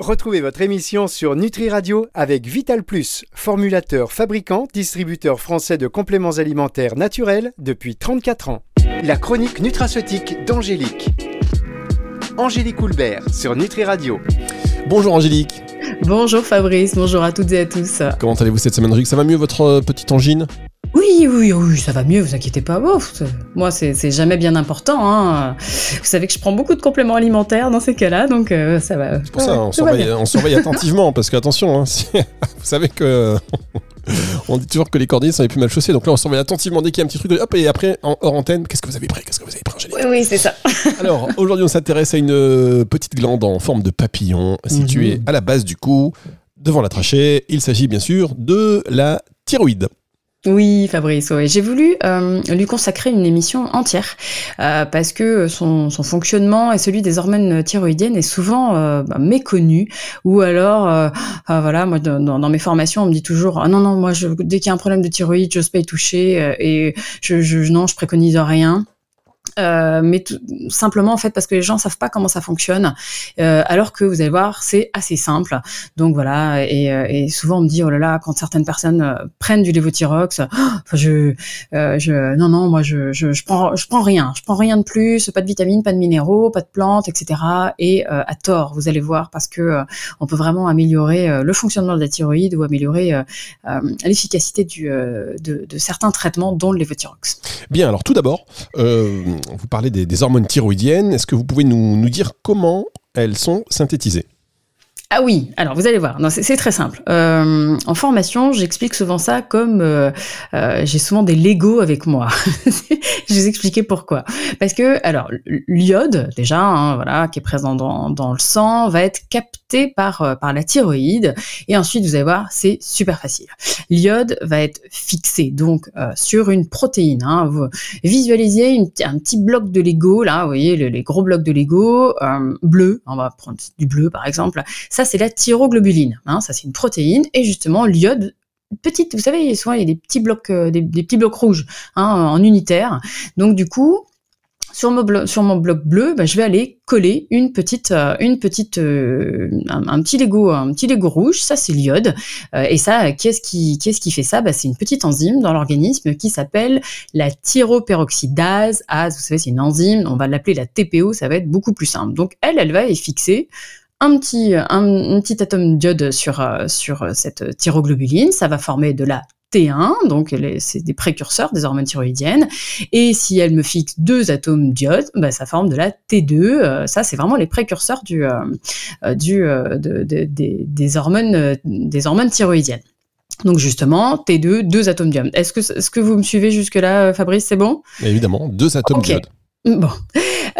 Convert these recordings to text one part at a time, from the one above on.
Retrouvez votre émission sur Nutri Radio avec Vital Plus, formulateur, fabricant, distributeur français de compléments alimentaires naturels depuis 34 ans. La chronique nutraceutique d'Angélique. Angélique Houlbert sur Nutri Radio. Bonjour Angélique. Bonjour Fabrice, bonjour à toutes et à tous. Comment allez-vous cette semaine, Rick Ça va mieux votre euh, petite angine? Oui, oui, oui, ça va mieux, vous inquiétez pas. moi, c'est jamais bien important. Hein. Vous savez que je prends beaucoup de compléments alimentaires dans ces cas-là, donc euh, ça va. C'est pour ça, on, surveille, attentivement, parce que attention, hein, vous savez que on dit toujours que les cordillers sont les plus mal chaussés. Donc là, on surveille attentivement dès qu'il y a un petit truc. Hop, et après, en hors antenne, qu'est-ce que vous avez pris Qu'est-ce que vous avez pris, Oui, oui, c'est ça. Alors, aujourd'hui, on s'intéresse à une euh, petite glande en forme de papillon située mhm. à la base du cou, devant la trachée. Il s'agit bien sûr de la thyroïde. Oui, Fabrice, j'ai voulu euh, lui consacrer une émission entière euh, parce que son, fonctionnement et celui des hormones thyroïdiennes est souvent euh, bah, méconnu ou alors, ah, voilà, moi dans, mes formations on me dit toujours ah non non moi je, dès qu'il y a un problème de thyroïde je pas y toucher et je, je non je préconise rien. Euh, mais simplement en fait parce que les gens savent pas comment ça fonctionne, euh, alors que vous allez voir c'est assez simple. Donc voilà et, euh, et, souvent on me dit oh là là quand certaines personnes euh, prennent du lévothyrox, je, je non non moi je, je, je, prends je prends rien, je prends rien de plus, pas de vitamines, pas de minéraux, pas de plantes etc. Et à tort vous allez voir parce que on peut vraiment améliorer le fonctionnement de la thyroïde ou améliorer l'efficacité du de, de, certains traitements dont le lévothyrox. Bien alors tout d'abord vous parlez des, hormones thyroïdiennes. Est-ce que vous pouvez nous, dire comment elles sont synthétisées? Ah oui, alors vous allez voir, c'est très simple. Euh, en formation, j'explique souvent ça comme euh, euh, j'ai souvent des Lego avec moi. je vais vous expliquer pourquoi. Parce que alors l'iode déjà, hein, voilà, qui est présent dans, dans, le sang, va être capté par par la thyroïde et ensuite vous allez voir, c'est super facile. L'iode va être fixé donc sur une protéine. Hein. Vous visualisez un petit bloc de Lego là, vous voyez les, les gros blocs de Lego bleu. On va prendre du bleu par exemple ça, c'est la thyroglobuline. Hein, ça, c'est une protéine. Et justement, l'iode petite, vous savez, souvent il y a des petits blocs, euh, des, petits blocs rouges hein, en unitaire. Donc du coup, sur mon, bloc, bleu, bah, je vais aller coller une petite, euh, une petite, euh, un, petit Lego, un petit Lego rouge. Ça, c'est l'iode. et ça, qu'est-ce qui, fait ça? Bah, C'est une petite enzyme dans l'organisme qui s'appelle la thyroperoxydase. Vous savez, c'est une enzyme. On va l'appeler la TPO. Ça va être beaucoup plus simple. Donc, elle, elle va y fixer un petit, un, petit atome d'iode sur, euh, sur cette thyroglobuline, ça va former de la T1, donc c'est des précurseurs des hormones thyroïdiennes. Et si elle me fixe deux atomes d'iode, bah, ça forme de la T2. Euh, ça, c'est vraiment les précurseurs du, euh, du, des, hormones, des hormones thyroïdiennes. Donc justement, T2, deux atomes d'iode. Est-ce que, est -ce que vous me suivez jusque-là, Fabrice? C'est bon? Évidemment, deux atomes d'iode. Bon.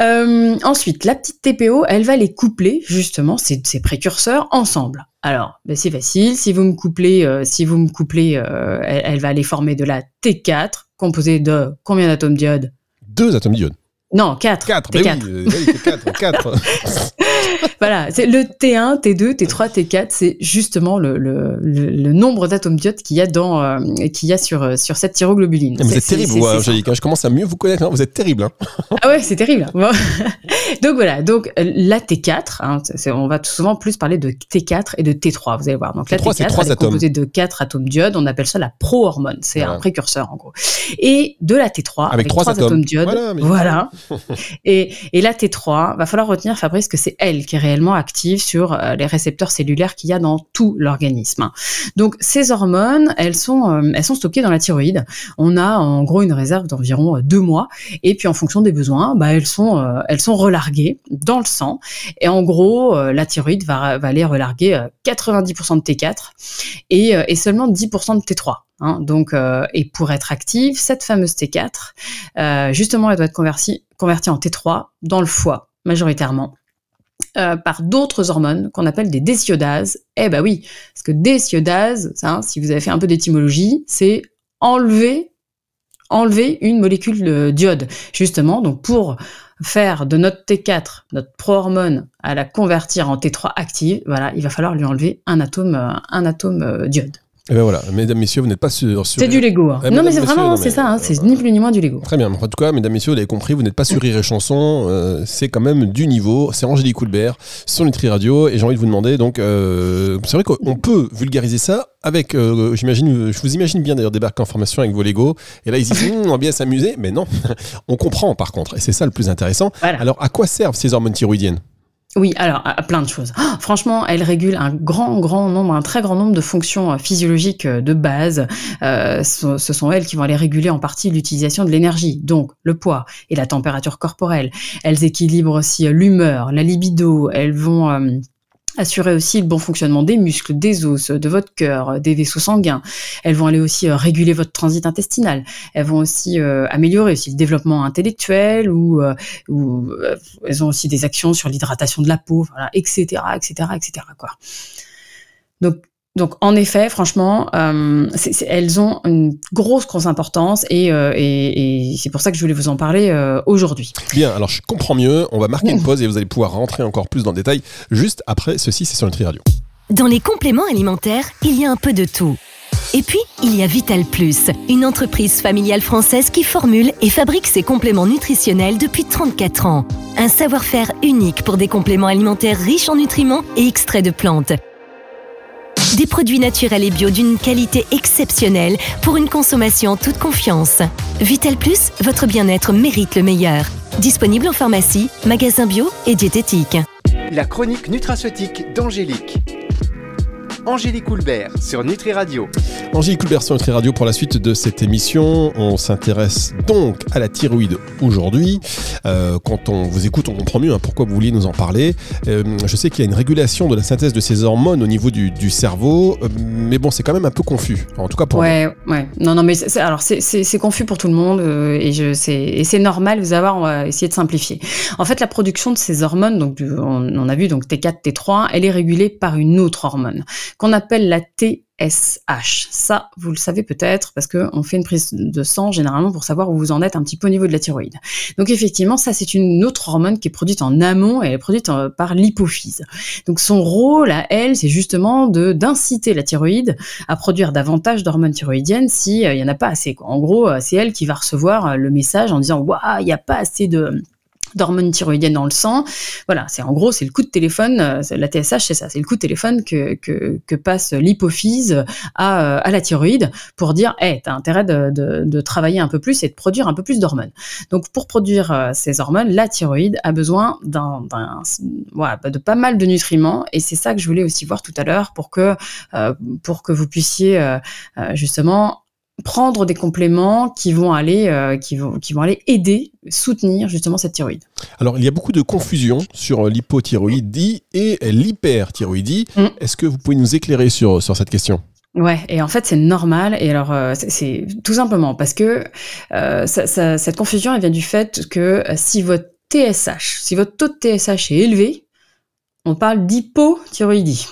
Euh, ensuite, la petite TPO, elle va les coupler justement ces, ces précurseurs ensemble. Alors, ben c'est facile. Si vous me couplez, euh, si vous me couplez, euh, elle, va aller former de la T4 composée de combien d'atomes d'iode? Deux atomes d'iode. Non, 4. 4, t 4. Oui, oui, 4, 4. voilà, c'est le T1, T2, T3, T4, c'est justement le, le, le, nombre d'atomes d'iode qu'il y a dans euh, qu'il y a sur euh, sur cette thyroglobuline. vous êtes terrible, vous, Angélique. Hein, je commence à mieux vous connaître. Hein, vous êtes terrible. Hein. ah ouais, c'est terrible. donc voilà, donc la T4, hein, on va souvent plus parler de T4 et de T3. Vous allez voir. Donc la T4 est, est composée de 4 atomes d'iode. On appelle ça la pro-hormone. C'est un précurseur en gros. Et de la T3 avec, 3, atomes, d'iode. Voilà. voilà. et, et la T3, va falloir retenir Fabrice que c'est elle qui réellement active sur euh, les récepteurs cellulaires qu'il y a dans tout l'organisme. Donc ces hormones, elles sont, euh, elles sont stockées dans la thyroïde. On a en gros une réserve d'environ euh, deux mois, et puis en fonction des besoins, bah, elles sont, elles sont relarguées dans le sang. Et en gros, la thyroïde va, va aller relarguer 90% de T4 et, et seulement 10% de T3. Hein, donc, et pour être active, cette fameuse T4, justement, elle doit être convertie, convertie en T3 dans le foie majoritairement. Euh, par d'autres hormones qu'on appelle des déciodases. Eh ben oui, parce que déciodase, si vous avez fait un peu d'étymologie, c'est enlever, enlever une molécule d'iode. Justement, donc pour faire de notre T4, notre pro-hormone, à la convertir en T3 active, voilà, il va falloir lui enlever un atome, un atome euh, d'iode. Et ben voilà, mesdames, messieurs, vous n'êtes pas sur. C'est du Lego. Hein. Eh, non, mais c'est vraiment, c'est ça, hein, euh, c'est ni plus ni moins du Lego. Très bien. En tout cas, mesdames, messieurs, vous l'avez compris, vous n'êtes pas sur Rire et Chanson. euh, c'est quand même du niveau. C'est Angélique Coulbert sur Nutri Radio. Et j'ai envie de vous demander, donc, euh, c'est vrai qu'on peut vulgariser ça avec, euh, j'imagine, je vous imagine bien d'ailleurs débarquer en formation avec vos Lego. Et là, ils disent, Hum, on va bien s'amuser. Mais non, on comprend par contre. Et c'est ça le plus intéressant. Voilà. Alors, à quoi servent ces hormones thyroïdiennes? Oui, alors plein de choses. Ah, franchement, elle régule un grand, grand nombre, un très grand nombre de fonctions euh, physiologiques euh, de base. Euh, ce, sont elles qui vont aller réguler en partie l'utilisation de l'énergie, donc le poids et la température corporelle. Elles équilibrent aussi euh, l'humeur, la libido. Elles vont assurer aussi le bon fonctionnement des muscles, des os, de votre cœur, des vaisseaux sanguins. Elles vont aller aussi euh, réguler votre transit intestinal. Elles vont aussi euh, améliorer aussi le développement intellectuel ou, euh, ou euh, elles ont aussi des actions sur l'hydratation de la peau, etc., etc., etc. Quoi. Donc donc en effet, franchement, euh, elles ont une grosse grosse importance et, euh, et, et c'est pour ça que je voulais vous en parler euh, aujourd'hui. Bien, alors je comprends mieux. On va marquer une pause et vous allez pouvoir rentrer encore plus dans le détail juste après ceci. C'est sur Nutri Radio. Dans les compléments alimentaires, il y a un peu de tout. Et puis, il y a Vital Plus, une entreprise familiale française qui formule et fabrique ses compléments nutritionnels depuis 34 ans. Un savoir-faire unique pour des compléments alimentaires riches en nutriments et extraits de plantes. Des produits naturels et bio d'une qualité exceptionnelle pour une consommation toute confiance. Vital Plus, votre bien-être mérite le meilleur. Disponible en pharmacie, magasin bio et diététique. La chronique nutraceutique d'Angélique. Angélique Coulbert sur Nutri Radio. Angélique Coulbert sur Nutri Radio pour la suite de cette émission. On s'intéresse donc à la thyroïde aujourd'hui. Euh, quand on vous écoute, on comprend mieux hein, pourquoi vous vouliez nous en parler. Euh, je sais qu'il y a une régulation de la synthèse de ces hormones au niveau du, du cerveau, euh, mais bon, c'est quand même un peu confus. En tout cas pour moi. Ouais, ouais. Non, non, mais c'est- c'est- alors c'est- c'est c'est confus pour tout le monde euh, et je c'est et c'est normal. Vous allez voir, on va essayer de simplifier. En fait, la production de ces hormones, donc du- on, on a vu donc T4, T3, elle est régulée par une autre hormone qu'on appelle la TSH. Ça, vous le savez peut-être parce que on fait une prise de sang généralement pour savoir où vous en êtes un petit peu au niveau de la thyroïde. Donc effectivement, ça c'est une autre hormone qui est produite en amont et elle est produite euh, par l'hypophyse. Donc son rôle à elle, c'est justement d'inciter la thyroïde à produire davantage d'hormones thyroïdiennes si il y en a pas assez. En gros, euh, c'est elle qui va recevoir euh, le message en disant waouh, il n'y a pas assez de d'hormones thyroïdiennes dans le sang. Voilà, c'est en gros, c'est le coup de téléphone, euh, la TSH, c'est ça, c'est le coup de téléphone que, que, passe l'hypophyse à, euh, à la thyroïde pour dire, hey, t'as intérêt de, de, travailler un peu plus et de produire un peu plus d'hormones. Donc, pour produire euh, ces hormones, la thyroïde a besoin d'un, voilà, de pas mal de nutriments et c'est ça que je voulais aussi voir tout à l'heure pour que, pour que vous puissiez justement prendre des compléments qui vont aller euh, qui vont qui vont aller aider soutenir justement cette thyroïde. Alors, il y a beaucoup de confusion sur l'hypothyroïdie et l'hyperthyroïdie. Mm. Est-ce que vous pouvez nous éclairer sur, sur cette question? Ouais, et en fait c'est normal. Et alors euh, c'est- tout simplement parce que euh, ça- ça- cette confusion elle vient du fait que euh, si votre TSH, si votre taux de TSH est élevé, on parle d'hypothyroïdie,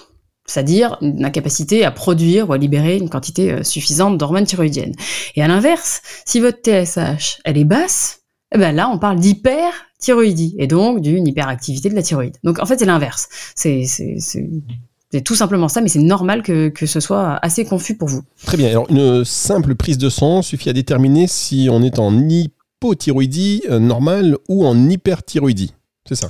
c'est-à-dire une incapacité à produire ou à libérer une quantité euh, suffisante d'hormones thyroïdiennes. Et à l'inverse, si votre TSH elle est basse, eh ben là on parle d'hyperthyroïdie et donc d'une hyperactivité de la thyroïde. Donc en fait c'est l'inverse. C'est tout simplement ça, mais c'est normal que, que ce soit assez confus pour vous. Très bien. Alors, une simple prise de sang suffit à déterminer si on est en hypothyroïdie euh, normale ou en hyperthyroïdie.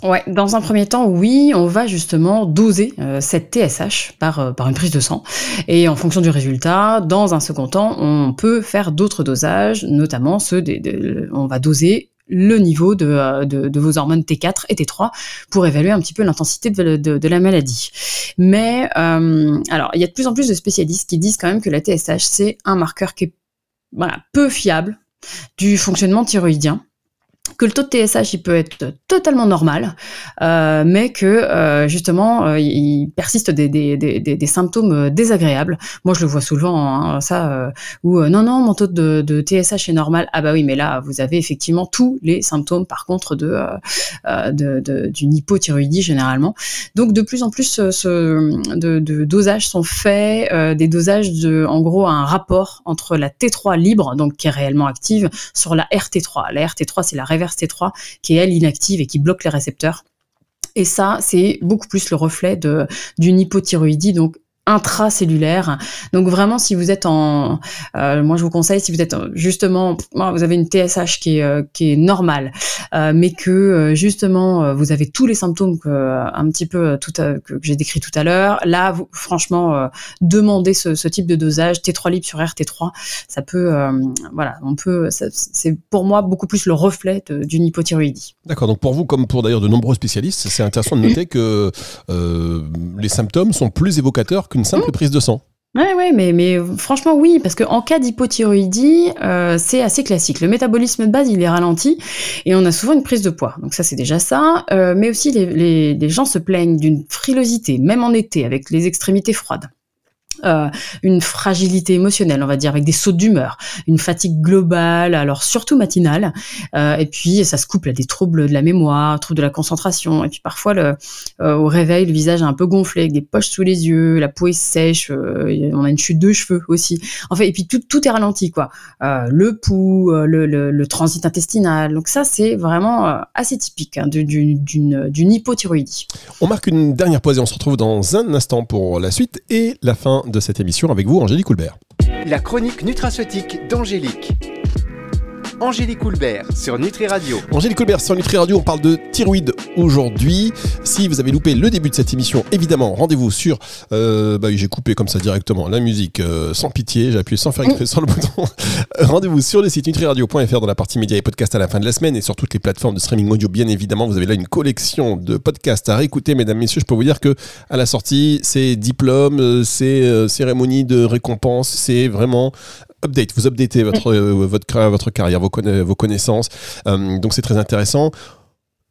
Ouais, dans un premier temps, oui, on va justement doser euh, cette TSH par, euh, par une prise de sang. Et en fonction du résultat, dans un second temps, on peut faire d'autres dosages, notamment ceux des, des- on va doser le niveau de, euh, de, de vos hormones T4 et T3 pour évaluer un petit peu l'intensité de, de- de la maladie. Mais euh, alors, il y a de plus en plus de spécialistes qui disent quand même que la TSH, c'est un marqueur qui est voilà, peu fiable du fonctionnement thyroïdien que le taux de TSH il peut être totalement normal, euh, mais que euh, justement euh, il persiste des, des, des, des, symptômes désagréables. Moi je le vois souvent hein, ça où non non mon taux de, TSH est normal. Ah bah oui mais là vous avez effectivement tous les symptômes par contre de, d'une hypothyroïdie généralement. Donc de plus en plus de, de dosages sont faits, des dosages de en gros un rapport entre la T3 libre donc qui est réellement active sur la RT3. La RT3, c'est la reverse T3 qui est elle inactive et qui bloque les récepteurs. Et ça, c'est beaucoup plus le reflet d'une hypothyroïdie, donc intracellulaire. Donc vraiment, si vous êtes en, euh, moi je vous conseille, si vous êtes justement, vous avez une TSH qui est euh, qui est normale, euh, mais que justement vous avez tous les symptômes que un petit peu tout que j'ai décrit tout à l'heure. Là, franchement, demandez ce, ce, type de dosage T3 libre sur RT3, ça peut, voilà, on peut, c'est pour moi beaucoup plus le reflet d'une hypothyroïdie. D'accord. Donc pour vous, comme pour d'ailleurs de nombreux spécialistes, c'est intéressant de noter que les symptômes sont plus évocateurs qu'une simple mmh. prise de sang. Ouais, mais, mais franchement, oui, parce qu'en cas d'hypothyroïdie, euh, c'est assez classique. Le métabolisme de base, il est ralenti et on a souvent une prise de poids. Donc ça, c'est déjà ça. Euh, mais aussi, les, les gens se plaignent d'une frilosité, même en été, avec les extrémités froides. Euh, une fragilité émotionnelle, on va dire, avec des sauts d'humeur, une fatigue globale, alors surtout matinale, euh, et puis ça se couple à des troubles de la mémoire, troubles de la concentration, et puis parfois euh, au réveil, le visage est un peu gonflé, avec des poches sous les yeux, la peau est sèche, on a une chute de cheveux aussi. En fait, et puis tout, tout est ralenti, quoi. le pouls, le, le, transit intestinal, donc ça c'est vraiment assez typique hein, d'une hypothyroïdie. On marque une dernière pause et on se retrouve dans un instant pour la suite et la fin de cette émission avec vous, Angélique Coulbert. La chronique nutraceutique d'Angélique. Angélique Coulbert sur Nutri Radio. Angélique Coulbert sur Nutri Radio, on parle de thyroïde aujourd'hui. Si vous avez loupé le début de cette émission, évidemment, rendez-vous sur. Euh, bah j'ai coupé comme ça directement la musique euh, sans pitié, j'ai appuyé sans faire exprès sur le bouton. rendez-vous sur le site nutriradio.fr dans la partie médias et podcasts à la fin de la semaine et sur toutes les plateformes de streaming audio, bien évidemment. Vous avez là une collection de podcasts à réécouter, mesdames, messieurs. Je peux vous dire que à la sortie, c'est diplômes, euh, c'est cérémonie de récompense, c'est vraiment update, vous updatez votre, euh, votre, votre carrière, vos, vos connaissances. Euh, donc c'est très intéressant.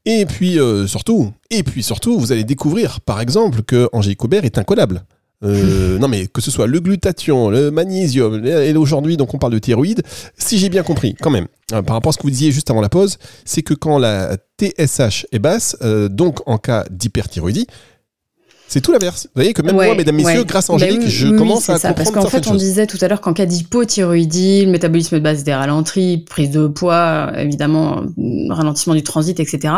Et puis surtout, et puis surtout, vous allez découvrir, par exemple, que Angélique Aubert est incollable. non mais que ce soit le glutathion, le magnésium, et aujourd'hui donc on parle de thyroïde, si j'ai bien compris quand même, par rapport à ce que vous disiez juste avant la pause, c'est que quand la TSH est basse, donc en cas d'hyperthyroïdie, c'est tout l'inverse. Vous voyez que même moi, mesdames, messieurs, grâce à Angélique, bah je commence à ça, comprendre Parce qu'en fait, on disait tout à l'heure qu'en cas d'hypothyroïdie, le métabolisme de base est ralenti, prise de poids, évidemment, ralentissement du transit, etc.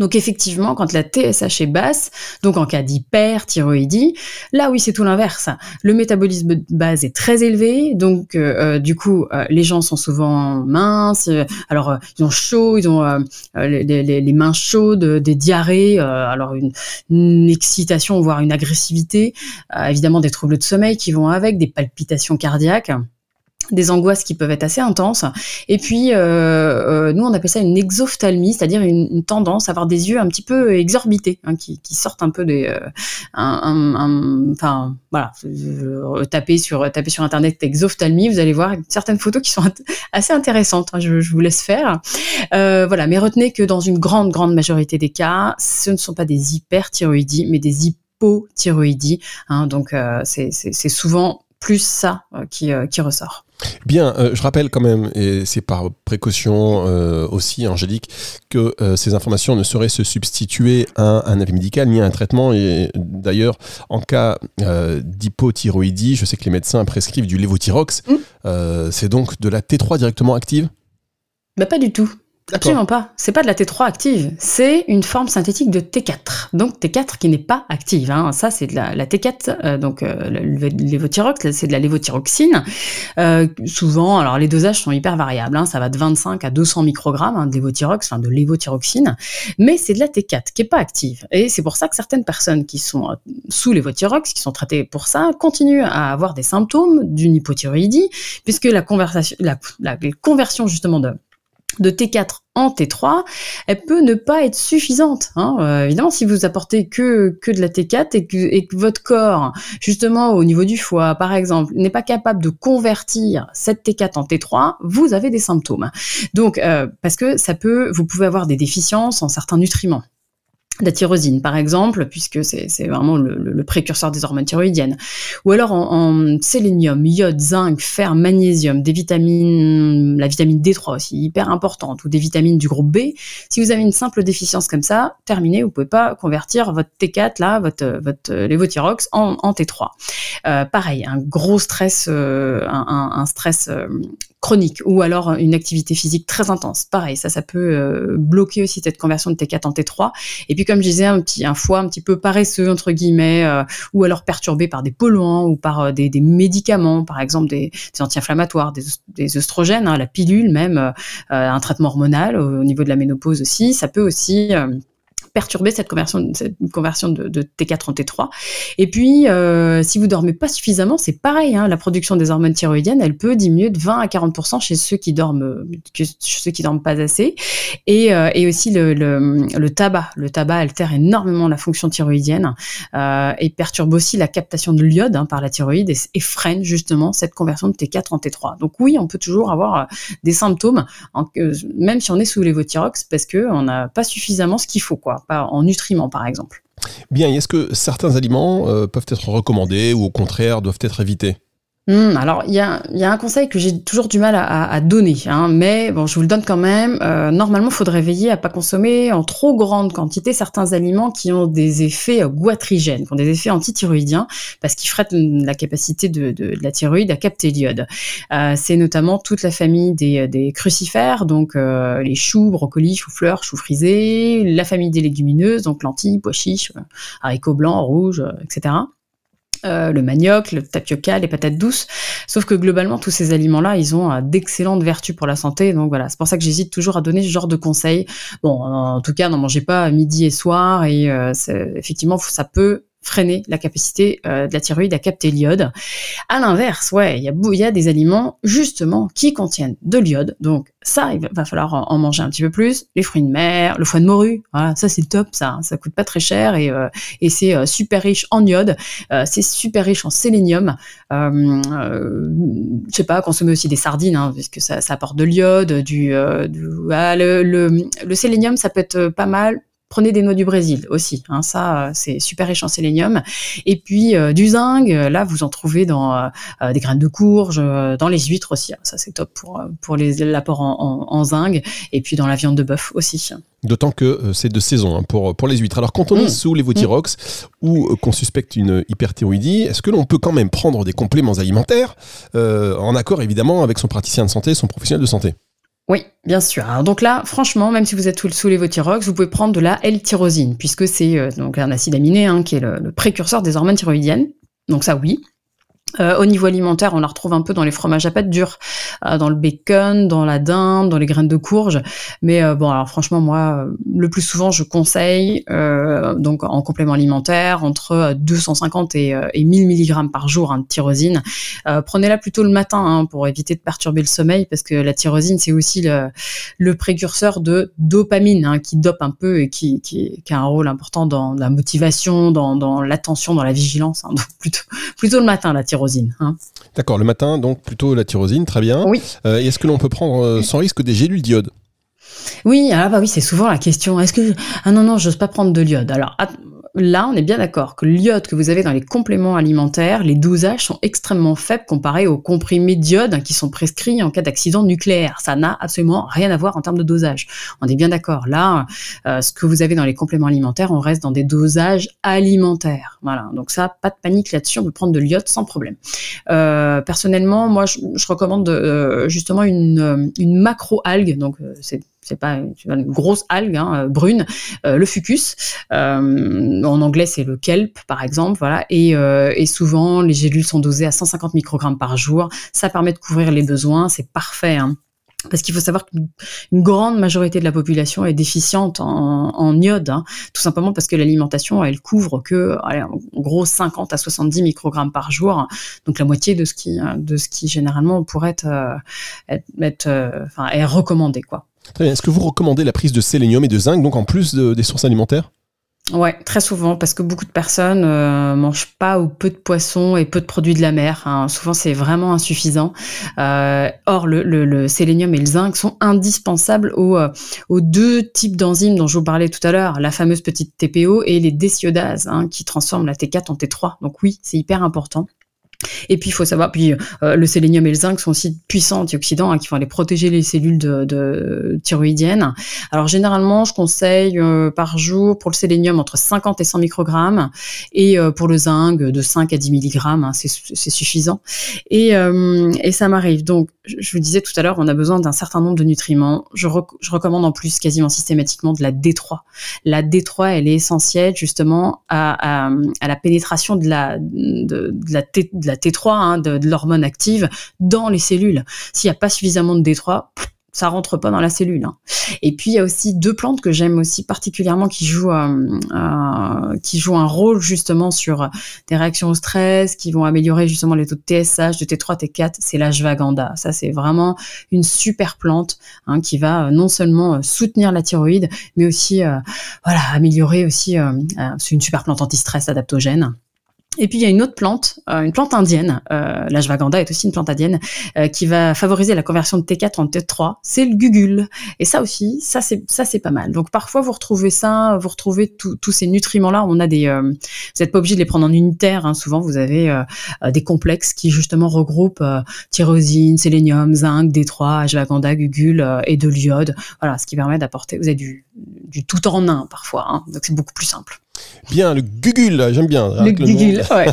Donc effectivement, quand la TSH est basse, donc en cas d'hyperthyroïdie, là oui c'est tout l'inverse. Le métabolisme de base est très élevé, donc euh, euh, du coup euh, les gens sont souvent minces, alors ils ont chaud, ils ont les, mains chaudes, des diarrhées, alors une, une, excitation voire une agressivité, évidemment des troubles de sommeil qui vont avec, des palpitations cardiaques des angoisses qui peuvent être assez intenses. Et puis, euh, euh, nous, on appelle ça une exophthalmie, c'est-à-dire une, tendance à avoir des yeux un petit peu exorbités, hein, qui, sortent un peu des... Euh, enfin, voilà, tapez sur, tapez sur Internet exophthalmie, vous allez voir certaines photos qui sont assez intéressantes, hein, je, vous laisse faire. Euh, voilà, mais retenez que dans une grande, grande majorité des cas, ce ne sont pas des hyperthyroïdies, mais des hypothyroïdies. Hein, donc, euh, c'est souvent plus ça qui, qui ressort. Bien, euh, je rappelle quand même, et c'est par précaution euh, aussi, Angélique, que euh, ces informations ne sauraient se substituer à un avis médical ni à un traitement. Et d'ailleurs, en cas d'hypothyroïdie, je sais que les médecins prescrivent du lévothyrox. Mmh. c'est donc de la T3 directement active? Bah, Pas du tout. Absolument pas. C'est pas de la T3 active, c'est une forme synthétique de T4. Donc T4 qui n'est pas active. Hein. Ça, c'est de la, la T4, euh, donc euh, lévothyrox, c'est de la lévothyroxine. Euh, souvent, alors les dosages sont hyper variables. Hein. Ça va de 25 à 200 microgrammes hein, de lévothyrox, enfin de lévothyroxine, mais c'est de la T4 qui est pas active. Et c'est pour ça que certaines personnes qui sont euh, sous lévothyrox, qui sont traitées pour ça, continuent à avoir des symptômes d'une hypothyroïdie, puisque la, la conversion justement de de T4 en T3, elle peut ne pas être suffisante. Hein. Euh, évidemment, si vous apportez que, que de la T4 et que, votre corps, justement au niveau du foie, par exemple, n'est pas capable de convertir cette T4 en T3, vous avez des symptômes. Donc, euh, parce que ça peut, vous pouvez avoir des déficiences en certains nutriments la tyrosine, par exemple, puisque c'est vraiment le, précurseur des hormones thyroïdiennes. Ou alors en, sélénium, iode, zinc, fer, magnésium, des vitamines, la vitamine D3 aussi, hyper importante, ou des vitamines du groupe B. Si vous avez une simple déficience comme ça, terminé, vous pouvez pas convertir votre T4, là, votre, votre lévothyrox, en, en T3. Euh, pareil, un gros stress, euh, un, stress euh, chronique ou alors une activité physique très intense. Pareil, ça, ça peut bloquer aussi cette conversion de T4 en T3. Et puis comme je disais, un petit un foie un petit peu paresseux entre guillemets, ou alors perturbé par des polluants ou par des, médicaments, par exemple des, anti-inflammatoires, des, des oestrogènes, hein, la pilule même, un traitement hormonal au, niveau de la ménopause aussi, ça peut aussi perturber cette conversion, cette conversion de, de, T4 en T3. Et puis, euh, si vous dormez pas suffisamment, c'est pareil. Hein, la production des hormones thyroïdiennes, elle peut diminuer de 20 à 40% chez ceux qui dorment, ceux qui dorment pas assez. Et, euh, et aussi le, le, tabac. Le tabac altère énormément la fonction thyroïdienne euh, et perturbe aussi la captation de l'iode hein, par la thyroïde et, freine justement cette conversion de T4 en T3. Donc oui, on peut toujours avoir des symptômes, même si on est sous l'évothyrox, parce que on n'a pas suffisamment ce qu'il faut, quoi en nutriments par exemple. Bien, est-ce que certains aliments euh, peuvent être recommandés ou au contraire doivent être évités? Hmm, alors, il y a, un conseil que j'ai toujours du mal à, donner, hein, mais bon, je vous le donne quand même. Euh, normalement, il faudrait veiller à pas consommer en trop grande quantité certains aliments qui ont des effets euh, goitrigènes, qui ont des effets antithyroïdiens, parce qu'ils freinent la capacité de, la thyroïde à capter l'iode. Euh, c'est notamment toute la famille des, crucifères, donc les choux, brocolis, choux-fleurs, choux frisés, la famille des légumineuses, donc lentilles, pois chiches, haricots blancs, rouges, etc. Euh, le manioc, le tapioca, les patates douces. Sauf que globalement, tous ces aliments-là, ils ont euh, d'excellentes vertus pour la santé. Donc voilà, c'est pour ça que j'hésite toujours à donner ce genre de conseils. Bon, en tout cas, n'en mangez pas midi et soir. Et euh, effectivement, ça peut freiner la capacité euh, de la thyroïde à capter l'iode. À l'inverse, ouais, il y a, y a des aliments justement qui contiennent de l'iode. Donc ça, il va falloir en manger un petit peu plus. Les fruits de mer, le foie de morue, voilà, ça c'est top, ça, ça coûte pas très cher et, euh, et c'est euh, super riche en iode. c'est super riche en sélénium. je sais pas, consommer aussi des sardines, hein, parce que ça, ça apporte de l'iode, du, du le, le, le sélénium, ça peut être pas mal Prenez des noix du Brésil aussi, hein, ça euh, c'est super riche en sélénium. Et puis euh, du zinc, euh, là vous en trouvez dans des graines de courge, dans les huîtres aussi, hein, ça c'est top pour pour les l'apport en, en, zinc. Et puis dans la viande de bœuf aussi. D'autant que c'est de saison hein, pour, pour les huîtres. Alors quand on est mmh. sous l'évothyrox mmh. ou qu'on suspecte une hyperthyroïdie, est-ce que l'on peut quand même prendre des compléments alimentaires en accord évidemment avec son praticien de santé, son professionnel de santé? Oui, bien sûr. donc là, franchement, même si vous êtes sous, les l'évothyrox, vous pouvez prendre de la L-tyrosine, puisque c'est euh, donc un acide aminé hein, qui est le, précurseur des hormones thyroïdiennes. Donc ça, oui. Euh, au niveau alimentaire, on la retrouve un peu dans les fromages à pâte dure, euh, dans le bacon, dans la dinde, dans les graines de courge. Mais euh, bon, alors franchement, moi, le plus souvent, je conseille donc en complément alimentaire entre 250 et, et 1000 mg par jour hein, de tyrosine. Prenez-la plutôt le matin hein, pour éviter de perturber le sommeil, parce que la tyrosine, c'est aussi le, le, précurseur de dopamine, hein, qui dope un peu et qui, qui, qui, a un rôle important dans la motivation, dans, dans l'attention, dans la vigilance. donc plutôt, plutôt le matin, la tyrosine. Hein. D'accord, le matin, donc plutôt la tyrosine, très bien. Oui. Euh, est-ce que l'on peut prendre euh, sans risque des gélules d'iode? Oui, ah bah oui, c'est souvent la question. Est-ce que ah non non, j'ose pas prendre de l'iode. Alors là, on est bien d'accord que l'iode que vous avez dans les compléments alimentaires, les dosages sont extrêmement faibles comparés aux comprimés d'iode qui sont prescrits en cas d'accident nucléaire. Ça n'a absolument rien à voir en termes de dosage. On est bien d'accord. Là, euh, ce que vous avez dans les compléments alimentaires, on reste dans des dosages alimentaires. Voilà. Donc ça, pas de panique là-dessus. On peut prendre de l'iode sans problème. Euh, personnellement, moi, je, recommande euh, justement une, une macro-algue. Donc c'est c'est pas une, grosse algue hein, euh, brune, euh, le fucus. Euh, en anglais, c'est le kelp, par exemple. Voilà. Et, et, souvent, les gélules sont dosées à 150 microgrammes par jour. Ça permet de couvrir les besoins. C'est parfait. Hein. Parce qu'il faut savoir qu'une grande majorité de la population est déficiente en, en iode, hein. tout simplement parce que l'alimentation, elle couvre que, allez, en gros, 50 à 70 microgrammes par jour, donc la moitié de ce qui, de ce qui généralement pourrait être, être, enfin, est recommandé, quoi. Est-ce que vous recommandez la prise de sélénium et de zinc, donc en plus des sources alimentaires? Ouais, très souvent, parce que beaucoup de personnes euh, mangent pas ou peu de poissons et peu de produits de la mer. Hein. Souvent, c'est vraiment insuffisant. Euh, or, le, sélénium et le zinc sont indispensables aux, euh, aux deux types d'enzymes dont je vous parlais tout à l'heure, la fameuse petite TPO et les déciodases, hein, qui transforment la T4 en T3. Donc oui, c'est hyper important. Et puis il faut savoir, puis euh, le sélénium et le zinc sont aussi puissants antioxydants hein, qui vont aller protéger les cellules de, de thyroïdiennes. Alors généralement, je conseille euh, par jour pour le sélénium entre 50 et 100 microgrammes et euh, pour le zinc de 5 à 10 milligrammes, hein, c'est suffisant. Et, et ça m'arrive. Donc je vous disais tout à l'heure, on a besoin d'un certain nombre de nutriments. Je, je, recommande en plus quasiment systématiquement de la D3. La D3, elle est essentielle justement à, à, la pénétration de la, de, la, de la T3, hein, de, l'hormone active, dans les cellules. S'il n'y a pas suffisamment de D3, ça rentre pas dans la cellule. Hein. Et puis il y a aussi deux plantes que j'aime aussi particulièrement qui jouent euh, euh, qui jouent un rôle justement sur des réactions au stress, qui vont améliorer justement les taux de TSH, de T3, T4. C'est l'ashwagandha. Ça c'est vraiment une super plante hein, qui va euh, non seulement soutenir la thyroïde, mais aussi voilà améliorer aussi. c'est une super plante anti-stress adaptogène. Et puis il y a une autre plante, euh, une plante indienne, euh, l'ashwagandha est aussi une plante indienne, euh, qui va favoriser la conversion de T4 en T3, c'est le gugule. Et ça aussi, ça c'est ça c'est pas mal. Donc parfois vous retrouvez ça, vous retrouvez tous ces nutriments-là. On a des, euh, vous n'êtes pas obligé de les prendre en unitaire. Hein. Souvent vous avez euh, des complexes qui justement regroupent tyrosine, sélénium, zinc, D3, ashwagandha, gugule et de l'iode. Voilà, ce qui permet d'apporter. Vous avez du, du tout en un parfois, hein. donc c'est beaucoup plus simple. Bien, le Gugul, j'aime bien. Le Gugul, ouais.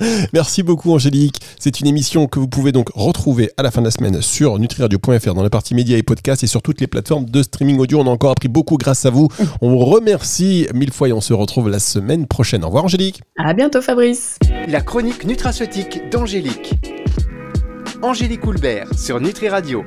Merci beaucoup Angélique. C'est une émission que vous pouvez donc retrouver à la fin de la semaine sur nutriradio.fr dans la partie médias et podcasts et sur toutes les plateformes de streaming audio. On a encore appris beaucoup grâce à vous. On vous remercie mille fois et on se retrouve la semaine prochaine. Au revoir Angélique. À bientôt Fabrice. La chronique nutraceutique d'Angélique. Angélique Houlbert sur Nutri Radio.